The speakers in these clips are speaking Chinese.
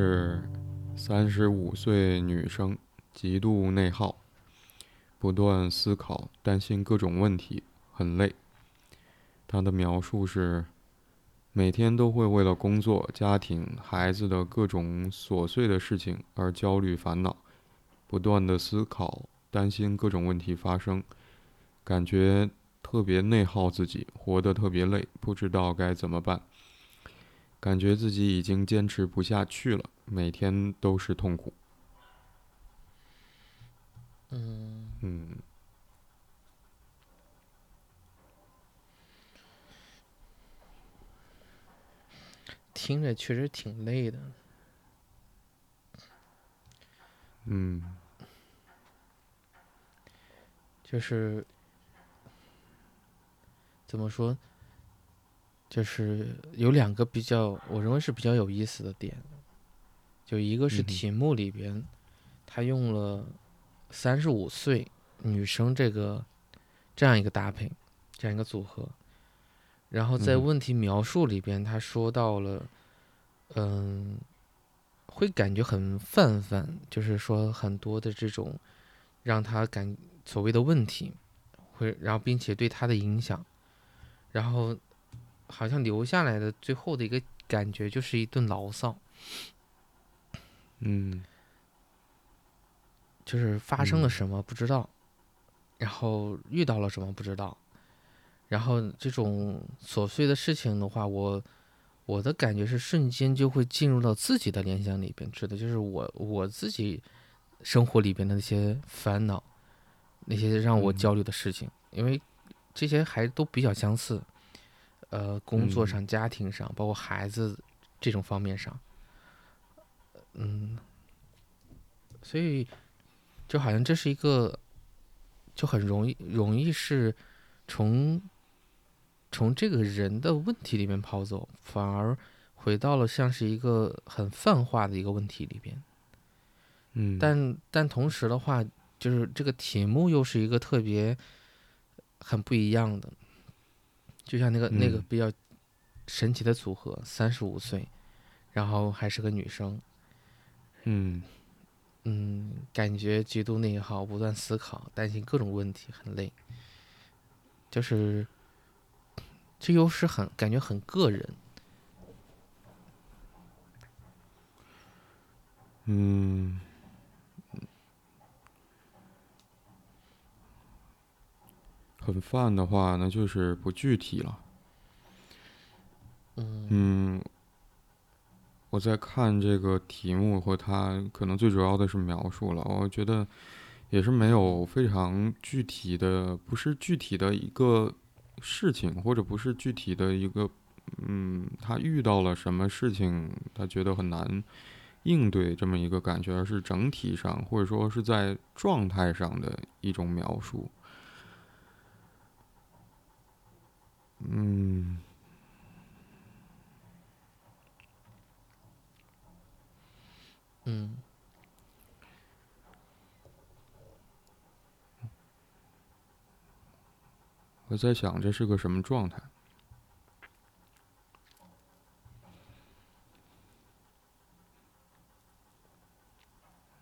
是三十五岁女生，极度内耗，不断思考，担心各种问题，很累。她的描述是：每天都会为了工作、家庭、孩子的各种琐碎的事情而焦虑烦恼，不断的思考，担心各种问题发生，感觉特别内耗自己，活得特别累，不知道该怎么办。感觉自己已经坚持不下去了，每天都是痛苦。嗯嗯，听着确实挺累的。嗯，就是怎么说？就是有两个比较，我认为是比较有意思的点。就一个是题目里边，他用了三十五岁女生这个这样一个搭配，这样一个组合。然后在嗯问题描述里边，他说到了，嗯，会感觉很泛泛，就是说很多的这种让他感所谓的问题，会然后并且对他的影响，然后好像留下来的最后的一个感觉就是一顿牢骚，嗯，就是发生了嗯。什么不知道，然后遇到了什么不知道，然后这种琐碎的事情的话，我我的感觉是瞬间就会进入到自己的联想里边，指的就是我我自己生活里边的那些烦恼，那些让我嗯。焦虑的事情，因为这些还都比较相似，呃，工作嗯。上、家庭上，包括孩子这种方面上，嗯，所以就好像这是一个，就很容易容易是从从这个人的问题里面跑走，反而回到了像是一个很泛化的一个问题里边。嗯，但但同时的话，就是这个题目又是一个特别很不一样的，就像那个、那个嗯比较神奇的组合，三十五岁，然后还是个女生，嗯。嗯，感觉极度内耗，不断思考，担心各种问题，很累。就是，这又是很感觉很个人，嗯，很泛的话，那就是不具体了。嗯嗯，我在看这个题目和它可能最主要的是描述了，我觉得也是没有非常具体的，不是具体的一个事情，或者不是具体的一个，嗯，他遇到了什么事情，他觉得很难应对这么一个感觉，而是整体上或者说是在状态上的一种描述。嗯。嗯我在想这是个什么状态？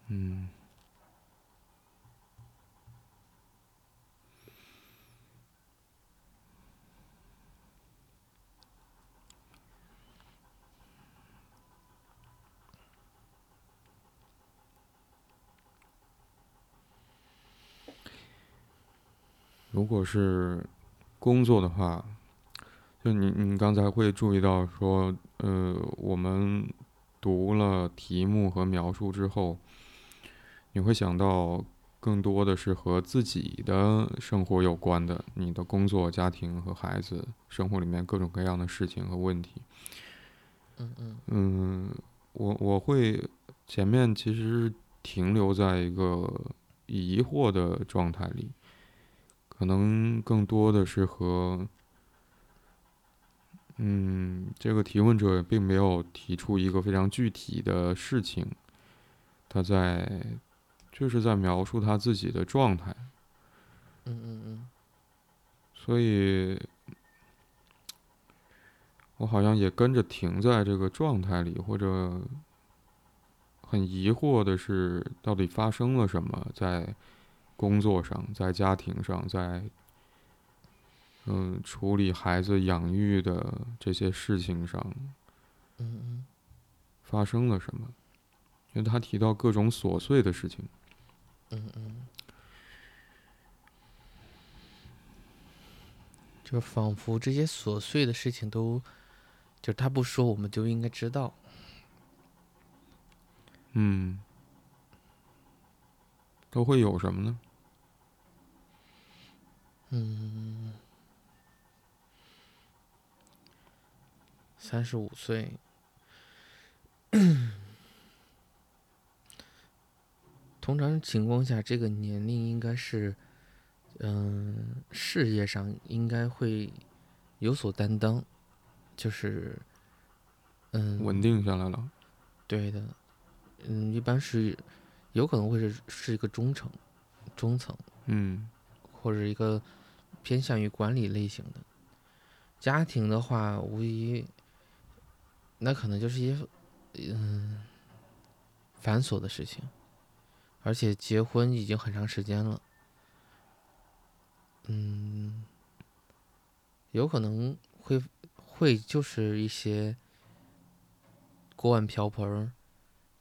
嗯，如果是工作的话，就你你刚才会注意到说，呃，我们读了题目和描述之后，你会想到更多的是和自己的生活有关的，你的工作、家庭和孩子生活里面各种各样的事情和问题。嗯嗯嗯，我我会前面其实是停留在一个疑惑的状态里，可能更多的是和，嗯，这个提问者并没有提出一个非常具体的事情，他在就是在描述他自己的状态，嗯嗯嗯。所以，我好像也跟着停在这个状态里，或者很疑惑的是，到底发生了什么在工作上，在家庭上，在嗯处理孩子养育的这些事情上，嗯嗯发生了什么？因为他提到各种琐碎的事情，嗯嗯，就仿佛这些琐碎的事情都，就是他不说，我们就应该知道。嗯，都会有什么呢？嗯，三十五岁，通常情况下，这个年龄应该是，嗯、事业上应该会有所担当，就是，嗯，稳定下来了。对的，嗯，一般是有可能会是是一个中层，中层。嗯或者一个偏向于管理类型的。家庭的话，无疑那可能就是一些嗯繁琐的事情，而且结婚已经很长时间了，嗯，有可能会会就是一些锅碗瓢盆儿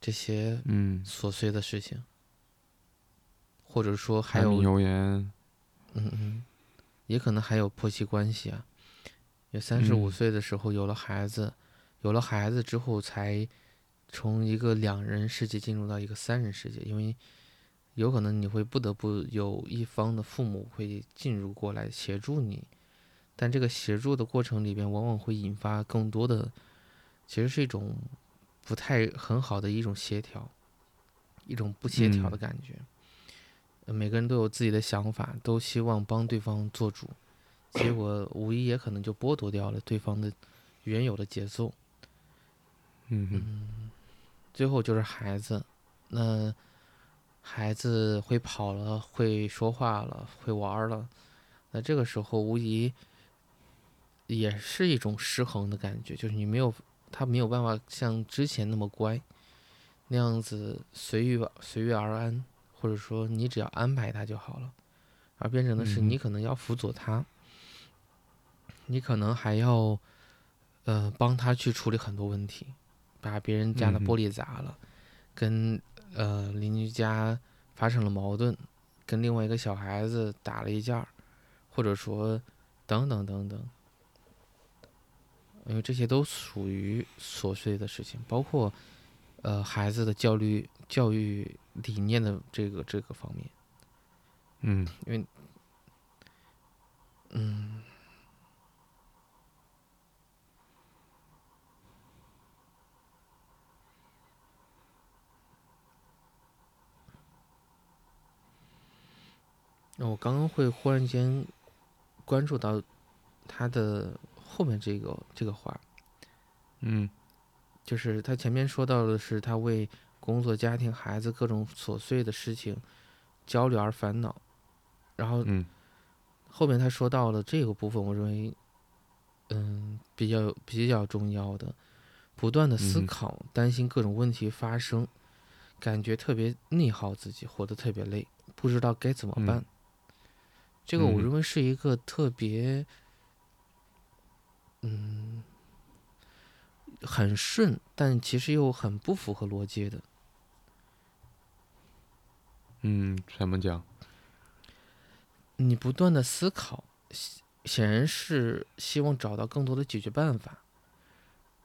这些嗯，琐碎的事情，或者说还有油盐。嗯嗯，也可能还有婆媳关系啊。也三十五嗯岁的时候有了孩子，有了孩子之后才从一个两人世界进入到一个三人世界，因为有可能你会不得不有一方的父母会进入过来协助你，但这个协助的过程里边往往会引发更多的，其实是一种不太很好的一种协调，一种不协调的嗯感觉。呃每个人都有自己的想法，都希望帮对方做主，结果无疑也可能就剥夺掉了对方的原有的节奏。嗯嗯，最后就是孩子，那孩子会跑了，会说话了，会玩儿了，那这个时候无疑也是一种失衡的感觉，就是你没有他没有办法像之前那么乖，那样子随遇随遇而安，或者说你只要安排他就好了，而变成的是你可能要辅佐他，你可能还要呃帮他去处理很多问题。把别人家的玻璃砸了，跟呃邻居家发生了矛盾，跟另外一个小孩子打了一架，或者说等等等等，因为这些都属于琐碎的事情，包括呃孩子的教育教育理念的这个这个方面，嗯。因为嗯。那我刚刚会忽然间关注到他的后面这个这个话，嗯。就是他前面说到的是他为工作、家庭、孩子各种琐碎的事情焦虑而烦恼，然后嗯后面他说到了这个部分，我认为，嗯，比较比较重要的，不断的思考，担心各种问题发生，感觉特别内耗自己，活得特别累，不知道该怎么嗯办。这个我嗯认为是一个特别，嗯，很顺，但其实又很不符合逻辑的。嗯，怎么讲？你不断的思考，显显然是希望找到更多的解决办法，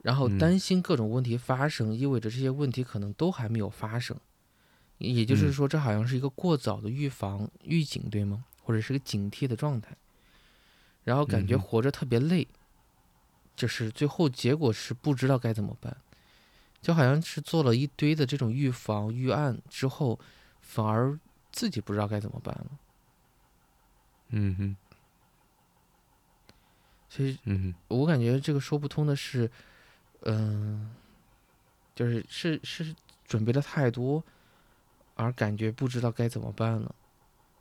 然后嗯。担心各种问题发生，意味着这些问题可能都还没有发生，也就是嗯。说，这好像是一个过早的预防、预警，对吗？或者是个警惕的状态，然后感觉活着特别累，就是最后结果是不知道该怎么办，就好像是做了一堆的这种预防预案之后，反而自己不知道该怎么办了。嗯哼。所以我感觉这个说不通的是，嗯、就是是是准备的太多，而感觉不知道该怎么办了，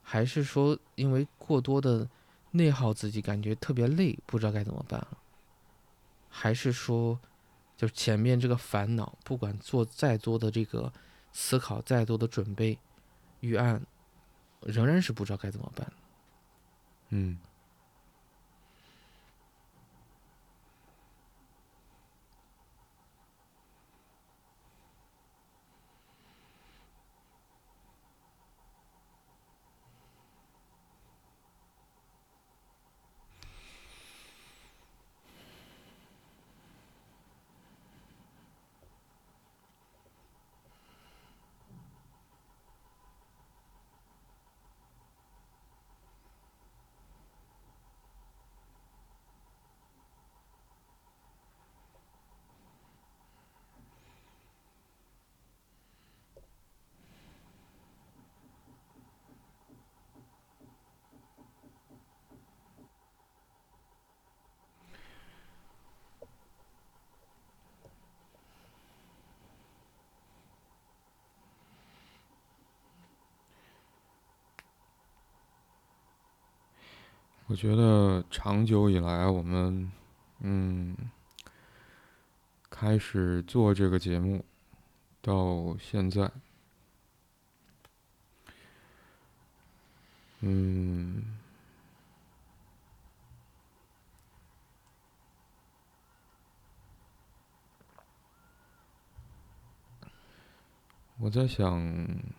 还是说因为过多的内耗自己，感觉特别累，不知道该怎么办了，还是说，就是前面这个烦恼，不管做再多的这个思考再多的准备预案，仍然是不知道该怎么办。嗯。我觉得长久以来，我们嗯开始做这个节目到现在，嗯，我在想。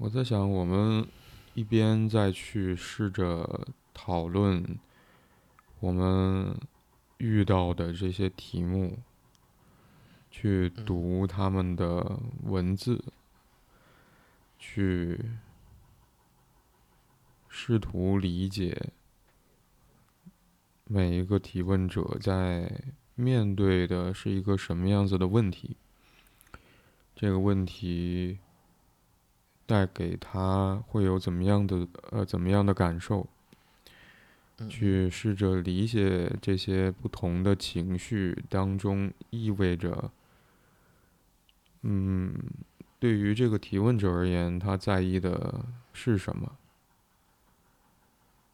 我在想，我们一边在去试着讨论我们遇到的这些题目，去读他们的文字，去试图理解每一个提问者在面对的是一个什么样子的问题，这个问题。带给他会有怎么样的呃怎么样的感受？去试着理解这些不同的情绪当中意味着，嗯，对于这个提问者而言，他在意的是什么？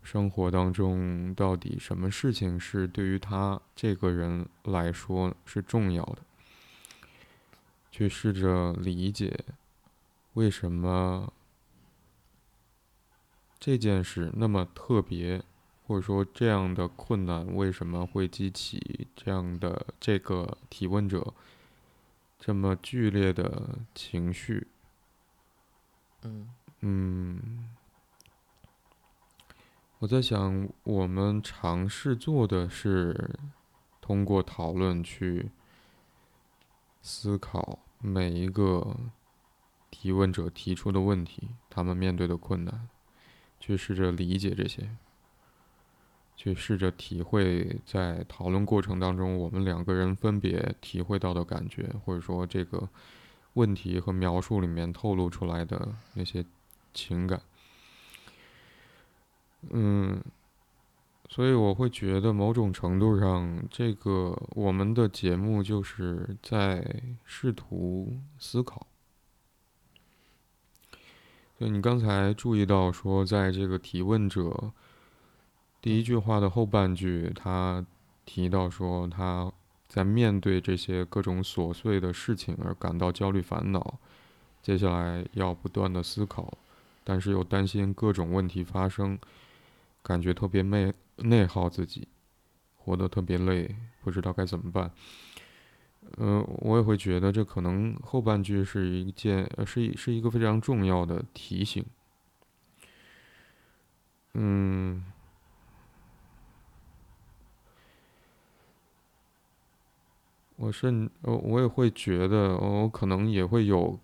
生活当中到底什么事情是对于他这个人来说是重要的？去试着理解。为什么这件事那么特别，或者说这样的困难为什么会激起这样的这个提问者这么剧烈的情绪？嗯嗯，我在想，我们尝试做的是通过讨论去思考每一个。提问者提出的问题，他们面对的困难，去试着理解这些，去试着体会在讨论过程当中，我们两个人分别体会到的感觉，或者说这个问题和描述里面透露出来的那些情感。嗯，所以我会觉得某种程度上，这个我们的节目就是在试图思考。对你刚才注意到说，在这个提问者第一句话的后半句，他提到说他在面对这些各种琐碎的事情而感到焦虑烦恼，接下来要不断的思考，但是又担心各种问题发生，感觉特别内内耗自己，活得特别累，不知道该怎么办。嗯，我也会觉得这可能后半句是一件，呃是一是一个非常重要的提醒。嗯，我甚，我我也会觉得，我可能也会有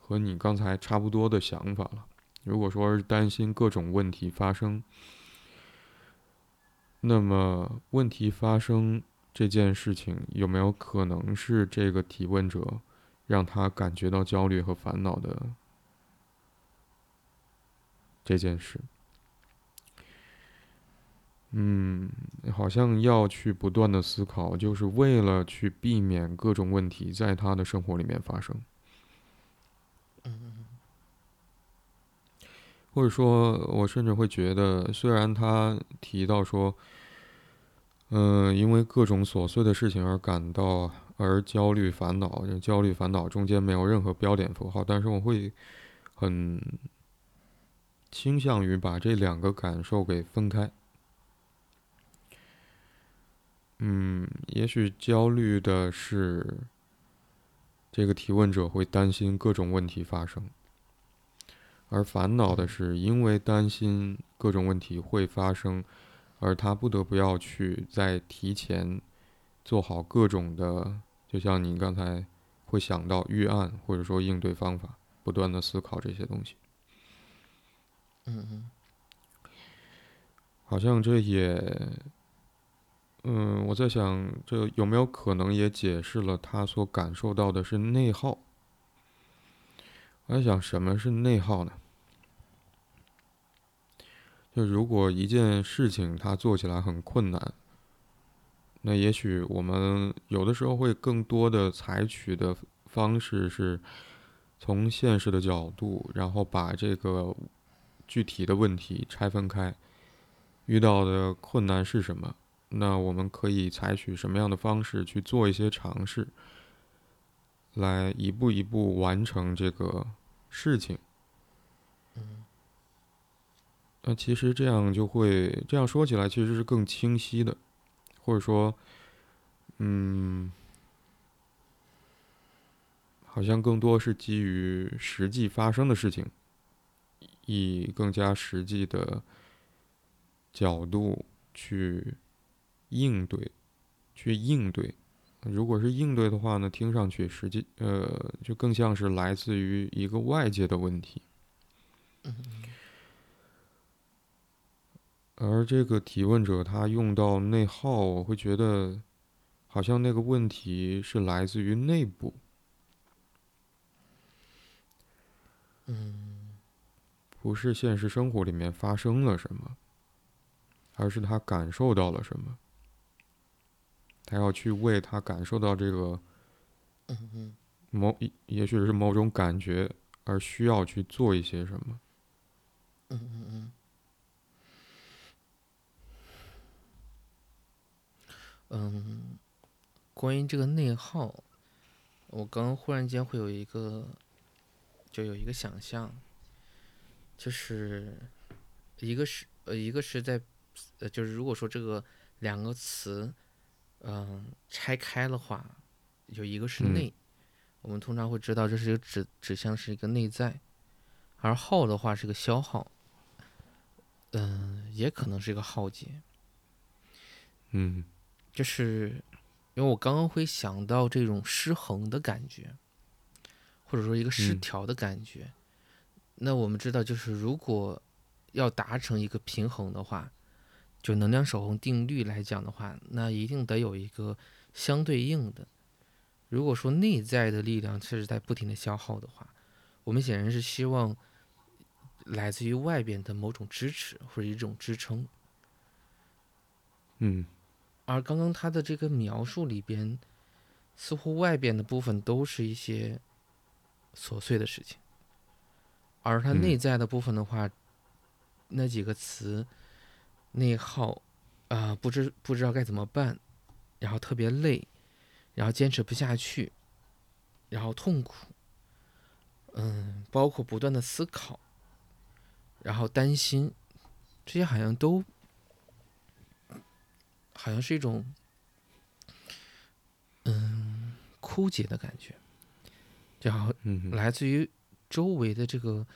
和你刚才差不多的想法了。如果说是担心各种问题发生，那么问题发生。这件事情有没有可能是这个提问者让他感觉到焦虑和烦恼的这件事？嗯，好像要去不断的思考，就是为了去避免各种问题在他的生活里面发生。或者说，我甚至会觉得，虽然他提到说。嗯，因为各种琐碎的事情而感到而焦虑烦恼，焦虑烦恼中间没有任何标点符号，但是我会很倾向于把这两个感受给分开。嗯，也许焦虑的是这个提问者会担心各种问题发生，而烦恼的是因为担心各种问题会发生。而他不得不要去在提前做好各种的，就像你刚才会想到预案或者说应对方法，不断的思考这些东西。嗯嗯。好像这也，嗯，我在想，这有没有可能也解释了他所感受到的是内耗？我在想，什么是内耗呢？就如果一件事情它做起来很困难，那也许我们有的时候会更多的采取的方式是，从现实的角度，然后把这个具体的问题拆分开，遇到的困难是什么？那我们可以采取什么样的方式去做一些尝试，来一步一步完成这个事情。那其实这样就会这样说起来，其实是更清晰的，或者说，嗯，好像更多是基于实际发生的事情，以更加实际的角度去应对，去应对。如果是应对的话呢，听上去实际呃，就更像是来自于一个外界的问题。而这个提问者他用到内耗，我会觉得好像那个问题是来自于内部，嗯，不是现实生活里面发生了什么，而是他感受到了什么，他要去为他感受到这个，某也许是某种感觉而需要去做一些什么，嗯嗯嗯。嗯，关于这个内耗，我刚刚忽然间会有一个，就有一个想象，就是一个是呃一个是在呃就是如果说这个两个词，嗯拆开的话，有一个是内，我们通常会知道这是一个指指向是一个内在，而耗的话是个消耗，嗯也可能是一个耗竭，嗯。就是，因为我刚刚会想到这种失衡的感觉，或者说一个失调的感觉。那我们知道，就是如果要达成一个平衡的话，就能量守恒定律来讲的话，那一定得有一个相对应的。如果说内在的力量确实在不停的消耗的话，我们显然是希望来自于外边的某种支持或者一种支撑。嗯。而刚刚他的这个描述里边，似乎外边的部分都是一些琐碎的事情，而他内在的部分的话，那几个词，内耗，啊，不知不知道该怎么办，然后特别累，然后坚持不下去，然后痛苦，嗯，包括不断的思考，然后担心，这些好像都。好像是一种，嗯，枯竭的感觉，就好来自于周围的这个，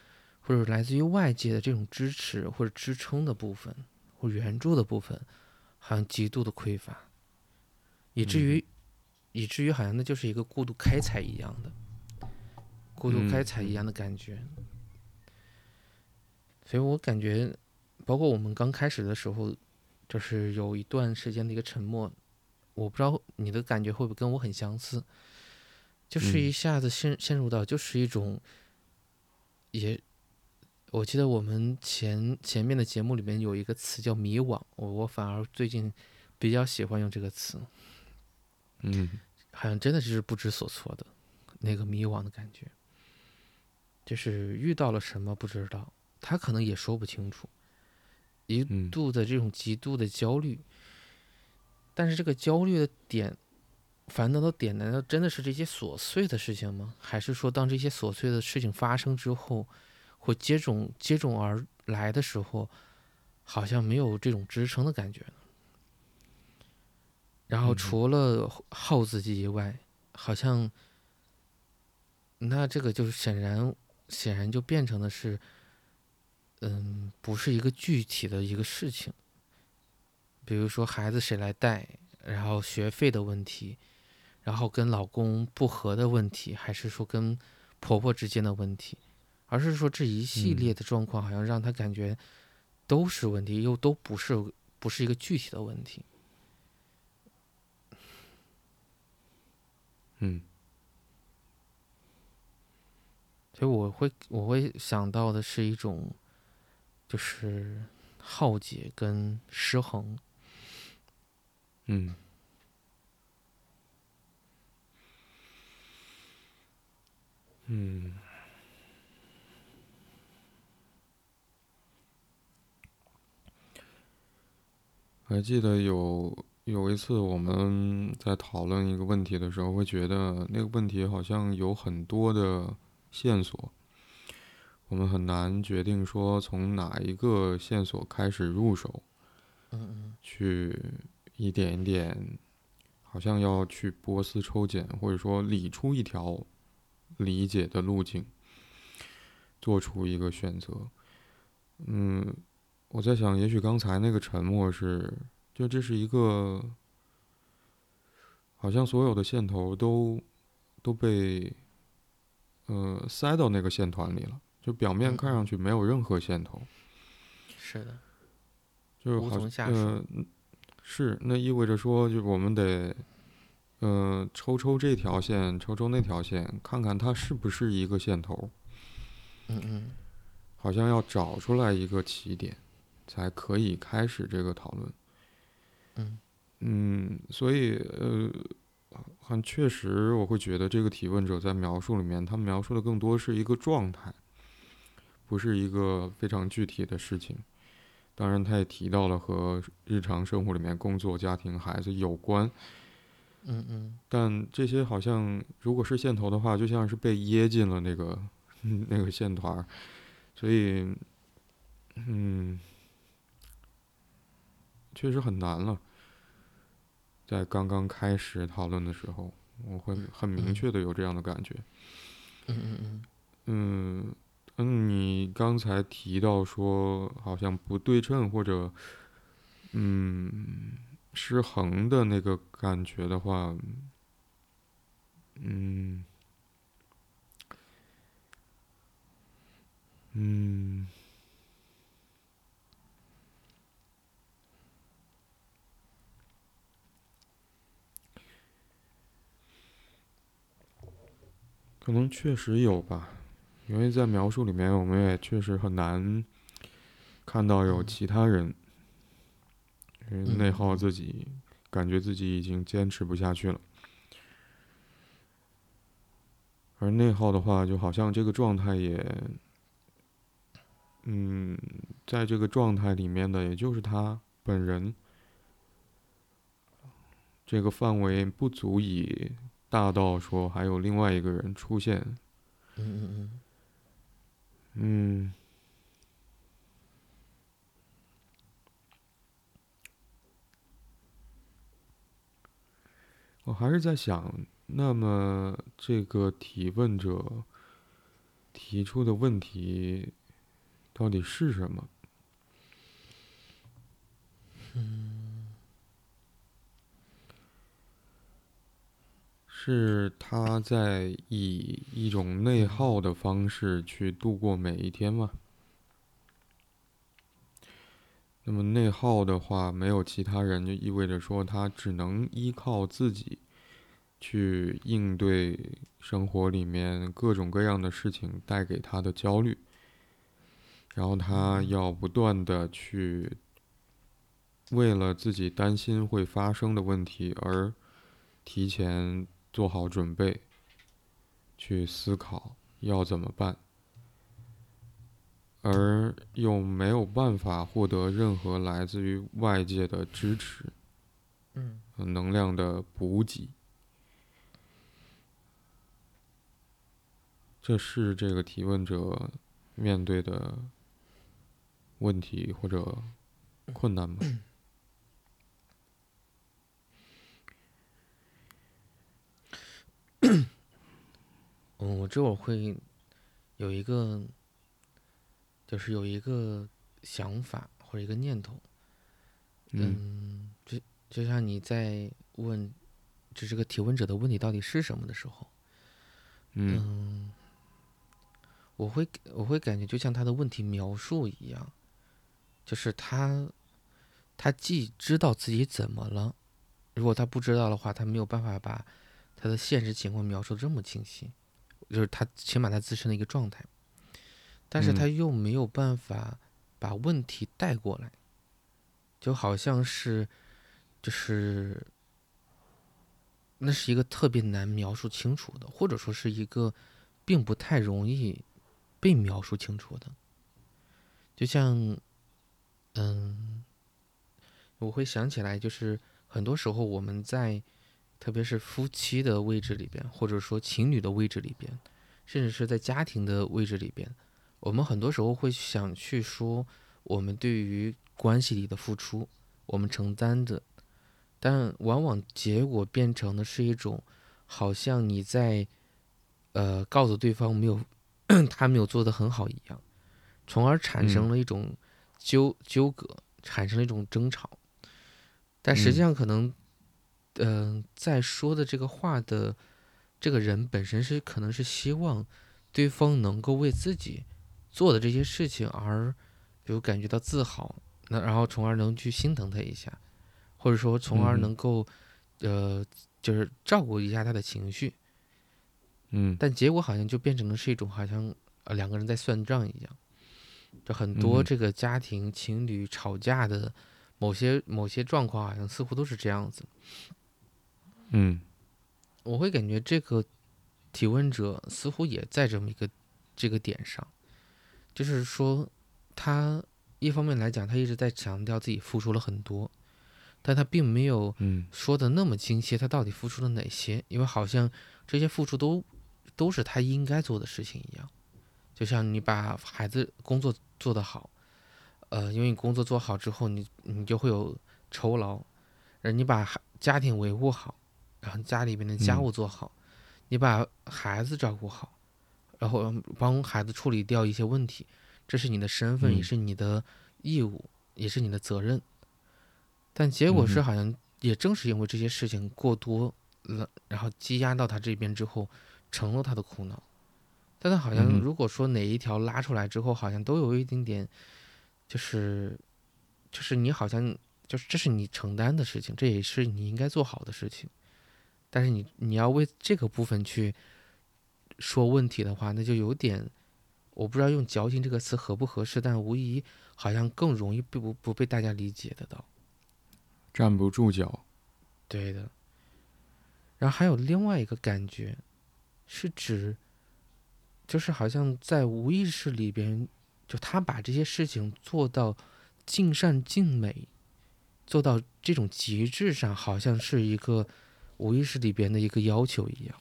或者来自于外界的这种支持或者支撑的部分或援助的部分，好像极度的匮乏，以至于，以至于好像那就是一个过度开采一样的，过度开采一样的感觉。所以我感觉，包括我们刚开始的时候。就是有一段时间的一个沉默，我不知道你的感觉会不会跟我很相似，就是一下子陷陷入到就是一种，也，我记得我们前前面的节目里面有一个词叫迷惘，我我反而最近比较喜欢用这个词，嗯，好像真的是不知所措的那个迷惘的感觉，就是遇到了什么不知道，他可能也说不清楚。一度的这种极度的焦虑，但是这个焦虑的点，烦恼的点，难道真的是这些琐碎的事情吗？还是说，当这些琐碎的事情发生之后，会接踵接踵而来的时候，好像没有这种支撑的感觉呢？然后除了耗自己以外，好像，那这个就是显然显然就变成的是，嗯，不是一个具体的一个事情。比如说孩子谁来带，然后学费的问题，然后跟老公不和的问题，还是说跟婆婆之间的问题，而是说这一系列的状况，好像让他感觉都是问题，又都不是不是一个具体的问题。嗯，所以我会我会想到的是一种，就是浩劫跟失衡。嗯，嗯，还记得有有一次我们在讨论一个问题的时候，会觉得那个问题好像有很多的线索，我们很难决定说从哪一个线索开始入手，嗯嗯，去。一点一点，好像要去波丝抽茧，或者说理出一条理解的路径，做出一个选择。嗯，我在想，也许刚才那个沉默是，就这是一个，好像所有的线头都都被呃塞到那个线团里了，就表面看上去没有任何线头。是的，就是好呃。是，那意味着说，就我们得，呃，抽抽这条线，抽抽那条线，看看它是不是一个线头。嗯嗯。好像要找出来一个起点，才可以开始这个讨论。嗯。嗯，所以呃，很确实，我会觉得这个提问者在描述里面，他描述的更多是一个状态，不是一个非常具体的事情。当然，他也提到了和日常生活里面工作、家庭、孩子有关。嗯嗯。但这些好像，如果是线头的话，就像是被掖进了那个 那个线团儿，所以，嗯，确实很难了。在刚刚开始讨论的时候，我会很明确的有这样的感觉。嗯嗯嗯。嗯。嗯，你刚才提到说好像不对称或者嗯失衡的那个感觉的话，嗯嗯，可能确实有吧。因为在描述里面，我们也确实很难看到有其他人内耗自己，感觉自己已经坚持不下去了。而内耗的话，就好像这个状态也，嗯，在这个状态里面的，也就是他本人，这个范围不足以大到说还有另外一个人出现。嗯嗯嗯。嗯，我还是在想，那么这个提问者提出的问题到底是什么？嗯。是他在以一种内耗的方式去度过每一天吗？那么内耗的话，没有其他人，就意味着说他只能依靠自己去应对生活里面各种各样的事情带给他的焦虑，然后他要不断的去为了自己担心会发生的问题而提前。做好准备，去思考要怎么办，而又没有办法获得任何来自于外界的支持，嗯，能量的补给。这是这个提问者面对的问题或者困难吗？嗯，我这会儿会有一个，就是有一个想法或者一个念头，嗯，就就像你在问，就这个提问者的问题到底是什么的时候，嗯，我会我会感觉就像他的问题描述一样，就是他他既知道自己怎么了，如果他不知道的话，他没有办法把。他的现实情况描述这么清晰，就是他起码他自身的一个状态，但是他又没有办法把问题带过来，就好像是，就是，那是一个特别难描述清楚的，或者说是一个并不太容易被描述清楚的，就像，嗯，我会想起来，就是很多时候我们在。特别是夫妻的位置里边，或者说情侣的位置里边，甚至是在家庭的位置里边，我们很多时候会想去说我们对于关系里的付出，我们承担的，但往往结果变成的是一种，好像你在，呃，告诉对方没有 他没有做得很好一样，从而产生了一种纠纠葛，产生了一种争吵，但实际上可能。嗯，在说的这个话的这个人本身是可能是希望对方能够为自己做的这些事情而比如感觉到自豪，那然后从而能去心疼他一下，或者说从而能够呃就是照顾一下他的情绪。嗯，但结果好像就变成了是一种好像呃两个人在算账一样，就很多这个家庭情侣吵架的某些某些状况好像似乎都是这样子。嗯，我会感觉这个提问者似乎也在这么一个这个点上，就是说，他一方面来讲，他一直在强调自己付出了很多，但他并没有说的那么清晰，他到底付出了哪些？因为好像这些付出都都是他应该做的事情一样，就像你把孩子工作做得好，呃，因为你工作做好之后，你你就会有酬劳，而你把家庭维护好。然后家里边的家务做好，你把孩子照顾好，然后帮孩子处理掉一些问题，这是你的身份，也是你的义务，也是你的责任。但结果是，好像也正是因为这些事情过多了，然后积压到他这边之后，成了他的苦恼。但他好像如果说哪一条拉出来之后，好像都有一点点，就是，就是你好像就是这是你承担的事情，这也是你应该做好的事情。但是你你要为这个部分去说问题的话，那就有点，我不知道用矫情这个词合不合适，但无疑好像更容易被不不被大家理解得到，站不住脚。对的。然后还有另外一个感觉，是指，就是好像在无意识里边，就他把这些事情做到尽善尽美，做到这种极致上，好像是一个。无意识里边的一个要求一样，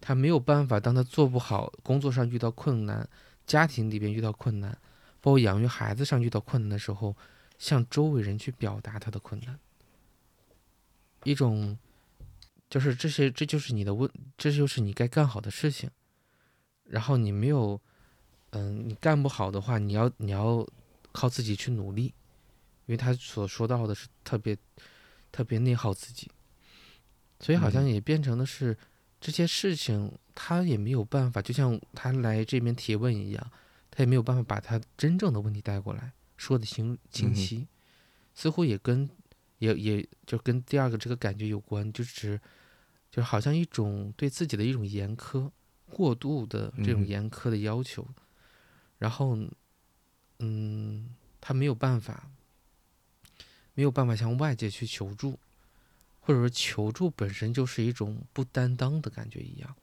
他没有办法。当他做不好，工作上遇到困难，家庭里边遇到困难，包括养育孩子上遇到困难的时候，向周围人去表达他的困难。一种，就是这些，这就是你的问，这就是你该干好的事情。然后你没有，嗯，你干不好的话，你要你要靠自己去努力，因为他所说到的是特别特别内耗自己。所以好像也变成的是，这些事情他也没有办法，就像他来这边提问一样，他也没有办法把他真正的问题带过来，说的清清晰，似乎也跟也也就跟第二个这个感觉有关，就是就好像一种对自己的一种严苛，过度的这种严苛的要求，然后嗯，他没有办法，没有办法向外界去求助。或者说求助本身就是一种不担当的感觉一样。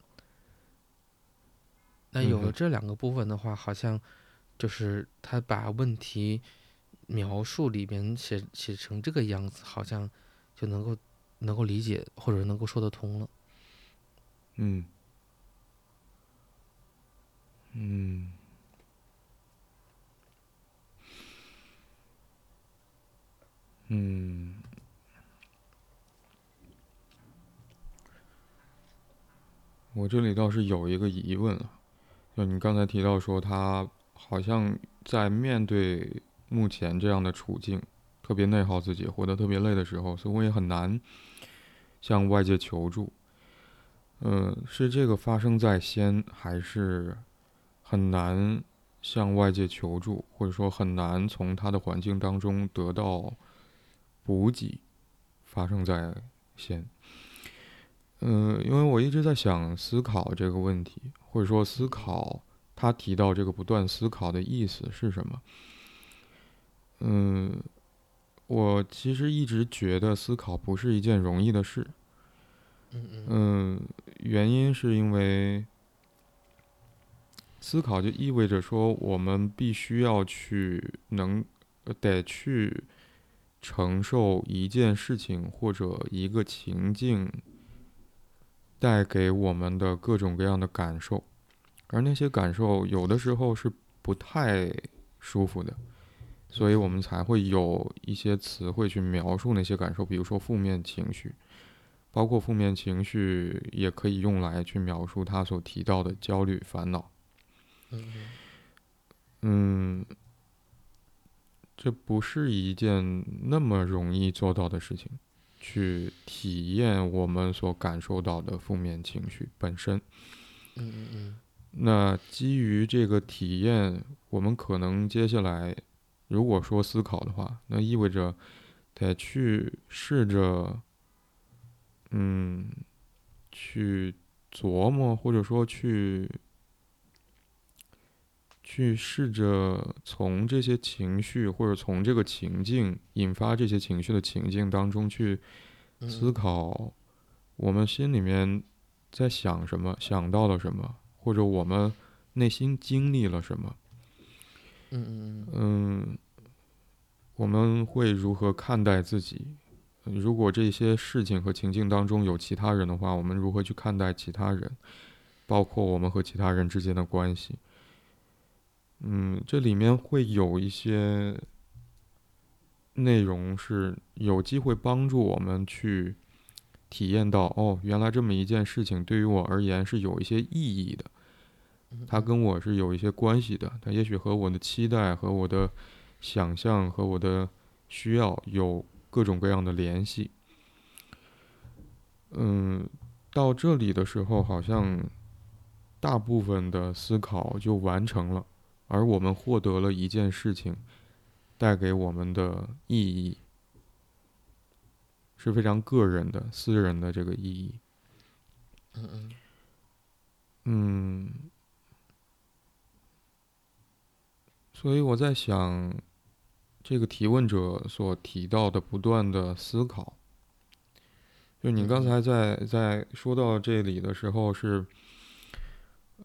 那有了这两个部分的话，好像就是他把问题描述里边写写成这个样子，好像就能够能够理解或者能够说得通了。嗯，嗯，嗯，我这里倒是有一个疑问啊，就你刚才提到说他好像在面对目前这样的处境，特别内耗自己，活得特别累的时候，似乎也很难向外界求助。嗯，是这个发生在先，还是很难向外界求助，或者说很难从他的环境当中得到补给，发生在先？嗯，因为我一直在想思考这个问题，或者说思考他提到这个不断思考的意思是什么？嗯，我其实一直觉得思考不是一件容易的事。嗯，原因是因为思考就意味着说，我们必须要去能得去承受一件事情或者一个情境带给我们的各种各样的感受，而那些感受有的时候是不太舒服的，所以我们才会有一些词汇去描述那些感受，比如说负面情绪。包括负面情绪也可以用来去描述他所提到的焦虑、烦恼。嗯，这不是一件那么容易做到的事情，去体验我们所感受到的负面情绪本身。嗯嗯嗯。那基于这个体验，我们可能接下来，如果说思考的话，那意味着得去试着。嗯，去琢磨，或者说去去试着从这些情绪，或者从这个情境引发这些情绪的情境当中去思考，我们心里面在想什么，想到了什么，或者我们内心经历了什么。嗯嗯嗯。嗯，我们会如何看待自己？如果这些事情和情境当中有其他人的话，我们如何去看待其他人，包括我们和其他人之间的关系？嗯，这里面会有一些内容是有机会帮助我们去体验到，哦，原来这么一件事情对于我而言是有一些意义的，它跟我是有一些关系的，它也许和我的期待、和我的想象、和我的需要有。各种各样的联系，嗯，到这里的时候，好像大部分的思考就完成了，而我们获得了一件事情带给我们的意义，是非常个人的、私人的这个意义。嗯嗯，嗯，所以我在想。这个提问者所提到的不断的思考，就你刚才在在说到这里的时候是，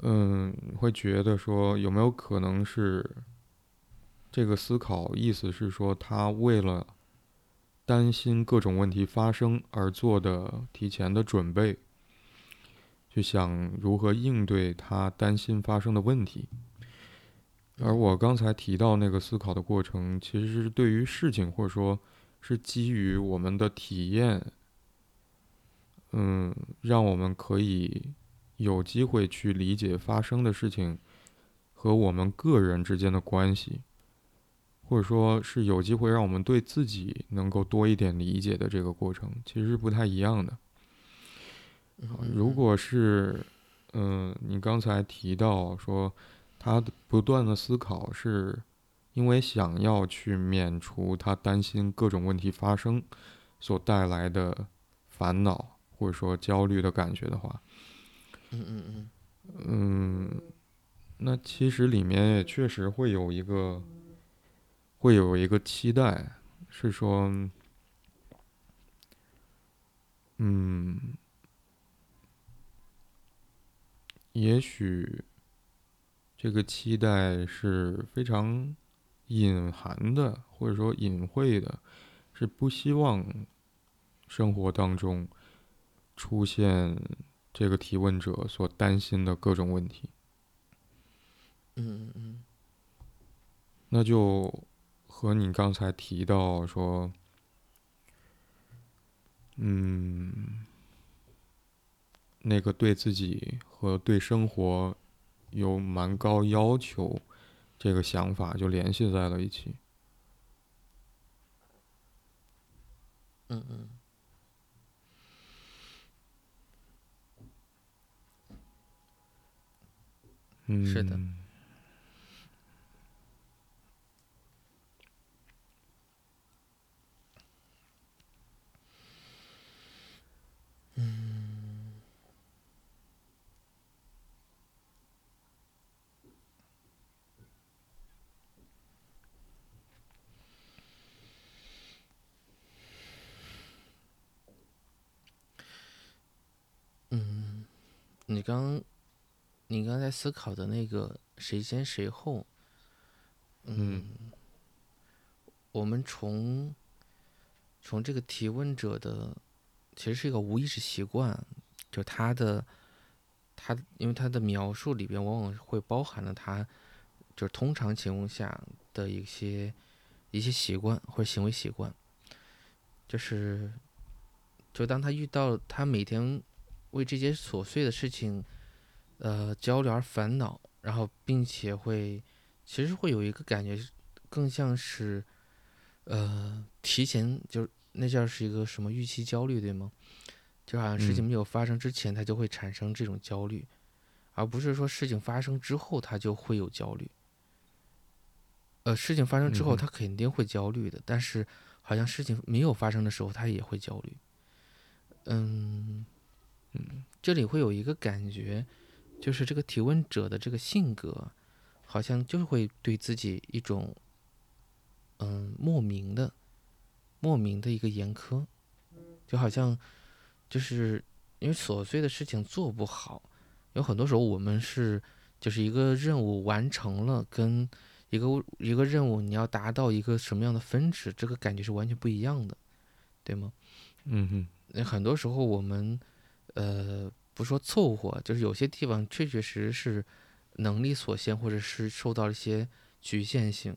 嗯，会觉得说有没有可能是这个思考意思是说他为了担心各种问题发生而做的提前的准备，去想如何应对他担心发生的问题。而我刚才提到那个思考的过程，其实是对于事情，或者说，是基于我们的体验，嗯，让我们可以有机会去理解发生的事情和我们个人之间的关系，或者说是有机会让我们对自己能够多一点理解的这个过程，其实是不太一样的。如果是，嗯，你刚才提到说。他不断的思考，是因为想要去免除他担心各种问题发生所带来的烦恼或者说焦虑的感觉的话，嗯嗯嗯，嗯，那其实里面也确实会有一个，会有一个期待，是说，嗯，也许。这个期待是非常隐含的，或者说隐晦的，是不希望生活当中出现这个提问者所担心的各种问题。嗯嗯嗯那就和你刚才提到说，嗯，那个对自己和对生活有蛮高要求这个想法就联系在了一起。嗯嗯嗯，是的。嗯，你刚你刚才思考的那个谁先谁后，嗯我们从从这个提问者的，其实是一个无意识习惯，就他的他，因为他的描述里边往往会包含了他，就是通常情况下的一些一些习惯或者行为习惯，就是就当他遇到他每天为这些琐碎的事情，呃焦虑而烦恼，然后并且会其实会有一个感觉，更像是。呃，提前就是那叫是一个什么预期焦虑，对吗？就好像事情嗯没有发生之前，他就会产生这种焦虑，而不是说事情发生之后他就会有焦虑。呃，事情发生之后，他肯定会焦虑的，但是好像事情没有发生的时候，他也会焦虑。嗯嗯，这里会有一个感觉，就是这个提问者的这个性格，好像就会对自己一种嗯莫名的莫名的一个严苛，就好像就是因为琐碎的事情做不好，有很多时候我们是就是一个任务完成了，跟一个一个任务你要达到一个什么样的分值，这个感觉是完全不一样的，对吗？嗯哼，那很多时候我们呃不说凑合，就是有些地方确确实实是能力所限，或者是受到一些局限性，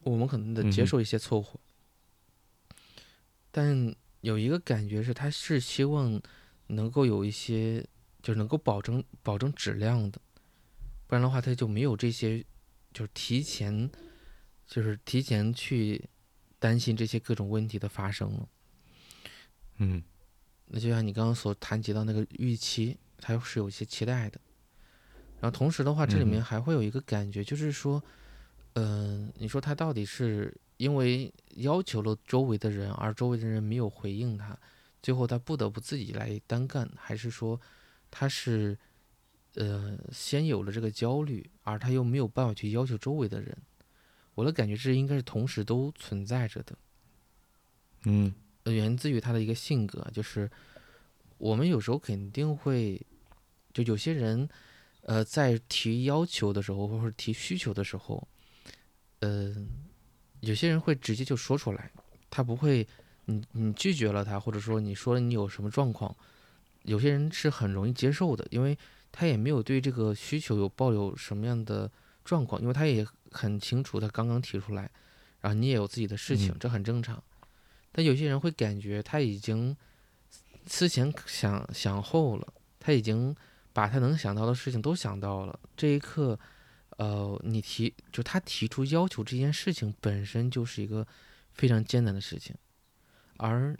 我们可能得接受一些凑合。但有一个感觉是，他是希望能够有一些，就是能够保证保证质量的，不然的话他就没有这些，就是提前，就是提前去担心这些各种问题的发生了。嗯那就像你刚刚所谈及到那个预期，它是有一些期待的。然后同时的话，这里面嗯还会有一个感觉，就是说，嗯、你说他到底是因为要求了周围的人，而周围的人没有回应他，最后他不得不自己来单干，还是说他是呃先有了这个焦虑，而他又没有办法去要求周围的人？我的感觉这应该是同时都存在着的。嗯呃源自于他的一个性格，就是我们有时候肯定会，就有些人，呃，在提要求的时候，或者提需求的时候，呃，有些人会直接就说出来，他不会，你你拒绝了他，或者说你说你有什么状况，有些人是很容易接受的，因为他也没有对这个需求有抱有什么样的状况，因为他也很清楚他刚刚提出来，然后你也有自己的事情，嗯这很正常。但有些人会感觉他已经思前想想后了，他已经把他能想到的事情都想到了。这一刻，呃，你提就他提出要求这件事情本身就是一个非常艰难的事情，而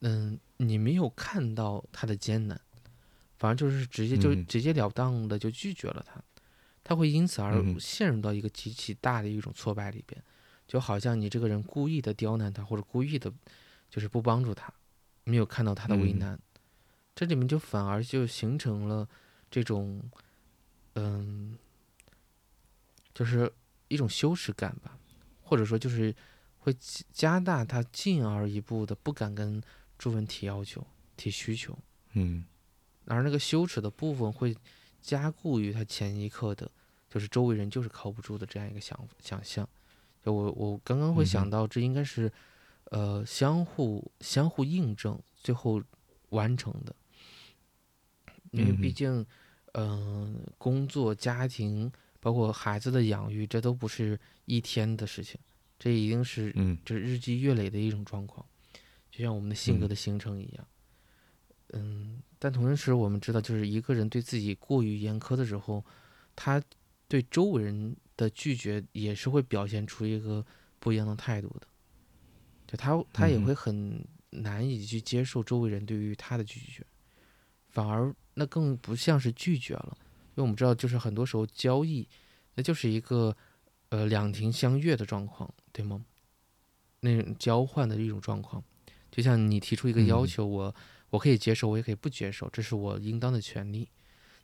嗯，你没有看到他的艰难，反而就是直接就嗯直截了当的就拒绝了他，他会因此而陷入到一个极其大的一种挫败里边。就好像你这个人故意的刁难他，或者故意的，就是不帮助他，没有看到他的为嗯。难，这里面就反而就形成了这种，嗯，就是一种羞耻感吧，或者说就是会加加大他进而一步的不敢跟朱文提要求、提需求，嗯。而那个羞耻的部分会加固于他前一刻的，就是周围人就是靠不住的这样一个想想象。就我我刚刚会想到，这应该是，呃相互相互印证，最后完成的。因为毕竟，嗯，工作、家庭，包括孩子的养育，这都不是一天的事情，这一定是这日积月累的一种状况，就像我们的性格的形成一样。嗯，但同时我们知道，就是一个人对自己过于严苛的时候，他对周围人的拒绝也是会表现出一个不一样的态度的，就他他也会很难以去接受周围人对于他的拒绝，反而那更不像是拒绝了，因为我们知道，就是很多时候交易，那就是一个呃两情相悦的状况，对吗？那种交换的一种状况，就像你提出一个要求，我。我可以接受，我也可以不接受，这是我应当的权利。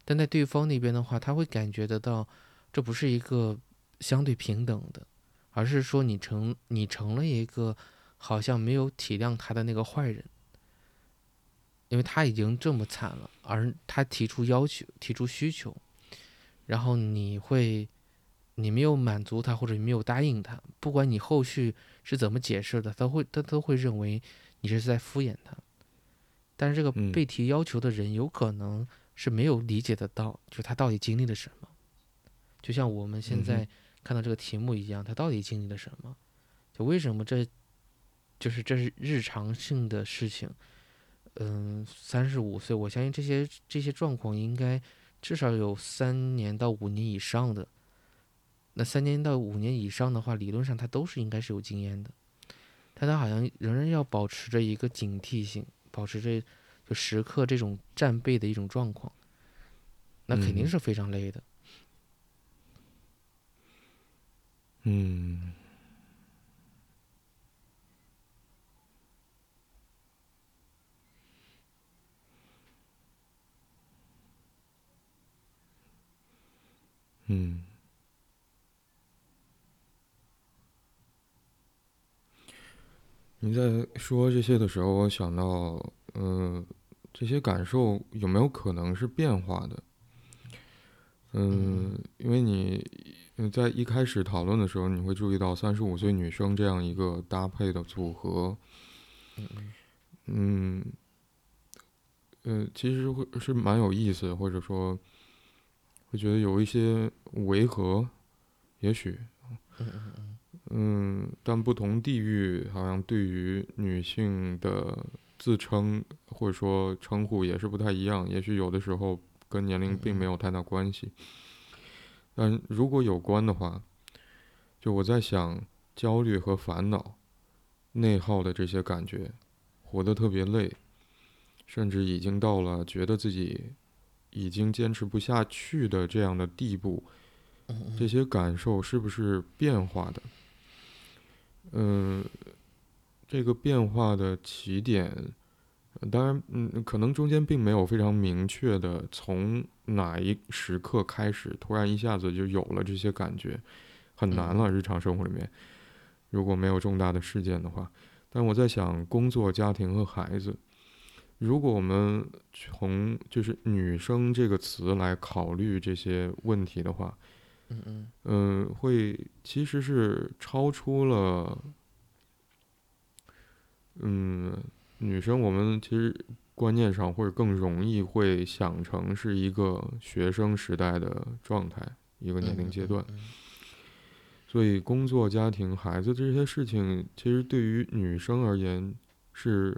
但在对方那边的话，他会感觉得到，这不是一个相对平等的，而是说你成你成了一个好像没有体谅他的那个坏人，因为他已经这么惨了，而他提出要求、提出需求，然后你会你没有满足他，或者你没有答应他，不管你后续是怎么解释的，他会他都会认为你是在敷衍他。但是这个被提要求的人有可能是没有理解得到，就他到底经历了什么，就像我们现在看到这个题目一样，他到底经历了什么？就为什么这，就是这是日常性的事情。嗯，三十五岁，我相信这些这些状况应该至少有三年到五年以上的。那三年到五年以上的话，理论上他都是应该是有经验的，但他好像仍然要保持着一个警惕性。保持着就时刻这种战备的一种状况，那肯定是非常累的。嗯，嗯。嗯你在说这些的时候，我想到，嗯，这些感受有没有可能是变化的？嗯，因为你在一开始讨论的时候，你会注意到三十五岁女生这样一个搭配的组合，嗯，呃，其实会是蛮有意思，或者说会觉得有一些违和，也许。嗯，但不同地域好像对于女性的自称或者说称呼也是不太一样。也许有的时候跟年龄并没有太大关系。但如果有关的话，就我在想，焦虑和烦恼、内耗的这些感觉，活得特别累，甚至已经到了觉得自己已经坚持不下去的这样的地步，这些感受是不是变化的？嗯，这个变化的起点，当然，嗯，可能中间并没有非常明确的从哪一时刻开始，突然一下子就有了这些感觉，很难了。日常生活里面，如果没有重大的事件的话，但我在想，工作、家庭和孩子，如果我们从就是“女生”这个词来考虑这些问题的话。嗯嗯，会其实是超出了，嗯，女生我们其实观念上或者更容易会想成是一个学生时代的状态，一个年龄阶段，所以工作、家庭、孩子这些事情，其实对于女生而言是